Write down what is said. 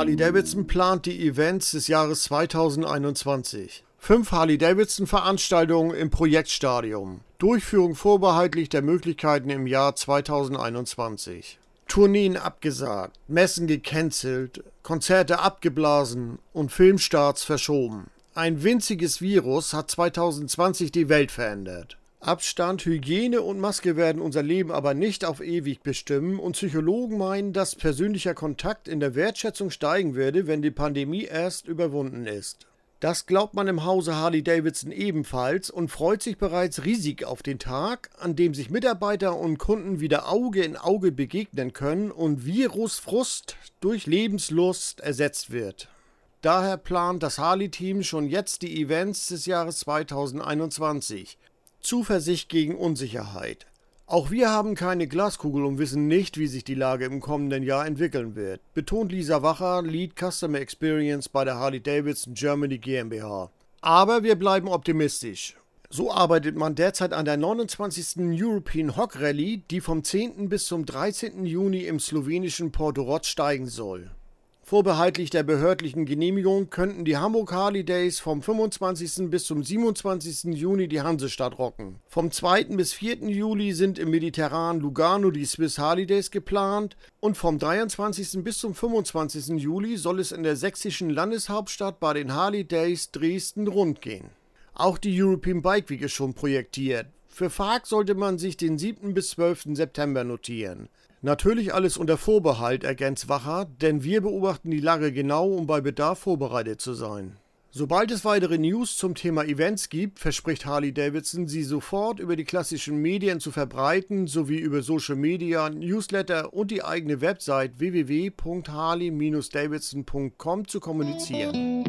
Harley-Davidson plant die Events des Jahres 2021. Fünf Harley-Davidson-Veranstaltungen im Projektstadium. Durchführung vorbehaltlich der Möglichkeiten im Jahr 2021. Tourneen abgesagt, Messen gecancelt, Konzerte abgeblasen und Filmstarts verschoben. Ein winziges Virus hat 2020 die Welt verändert. Abstand, Hygiene und Maske werden unser Leben aber nicht auf ewig bestimmen und Psychologen meinen, dass persönlicher Kontakt in der Wertschätzung steigen werde, wenn die Pandemie erst überwunden ist. Das glaubt man im Hause Harley Davidson ebenfalls und freut sich bereits riesig auf den Tag, an dem sich Mitarbeiter und Kunden wieder Auge in Auge begegnen können und Virusfrust durch Lebenslust ersetzt wird. Daher plant das Harley-Team schon jetzt die Events des Jahres 2021. Zuversicht gegen Unsicherheit. Auch wir haben keine Glaskugel und wissen nicht, wie sich die Lage im kommenden Jahr entwickeln wird, betont Lisa Wacher, Lead Customer Experience bei der Harley Davidson Germany GmbH. Aber wir bleiben optimistisch. So arbeitet man derzeit an der 29. European Hog Rally, die vom 10. bis zum 13. Juni im slowenischen Portorod steigen soll. Vorbehaltlich der behördlichen Genehmigung könnten die Hamburg Harley Days vom 25. bis zum 27. Juni die Hansestadt rocken. Vom 2. bis 4. Juli sind im mediterranen Lugano die Swiss Harley Days geplant und vom 23. bis zum 25. Juli soll es in der sächsischen Landeshauptstadt bei den Harley Days Dresden rund gehen. Auch die European Bike Week ist schon projektiert. Für FARC sollte man sich den 7. bis 12. September notieren. Natürlich alles unter Vorbehalt, ergänzt Wacher, denn wir beobachten die Lage genau, um bei Bedarf vorbereitet zu sein. Sobald es weitere News zum Thema Events gibt, verspricht Harley Davidson, sie sofort über die klassischen Medien zu verbreiten, sowie über Social Media, Newsletter und die eigene Website www.harley-davidson.com zu kommunizieren.